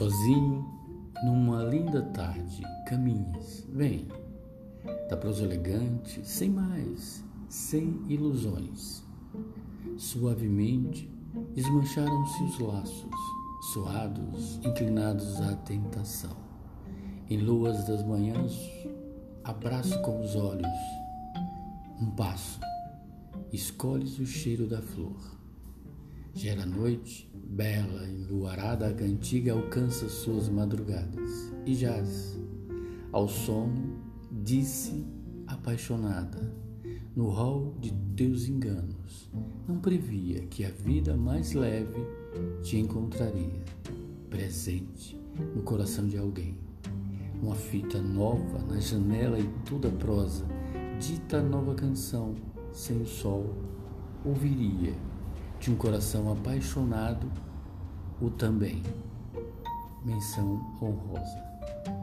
Sozinho, numa linda tarde, caminhas, vem, da prosa elegante, sem mais, sem ilusões. Suavemente esmancharam-se os laços, suados, inclinados à tentação. Em luas das manhãs, abraço com os olhos, um passo, escolhes o cheiro da flor. Gera noite, bela e luarada, a cantiga alcança suas madrugadas e jaz. Ao sono, disse apaixonada, no rol de teus enganos, não previa que a vida mais leve te encontraria, presente no coração de alguém. Uma fita nova na janela e toda prosa, dita nova canção, sem o sol, ouviria de um coração apaixonado, o também. Menção honrosa.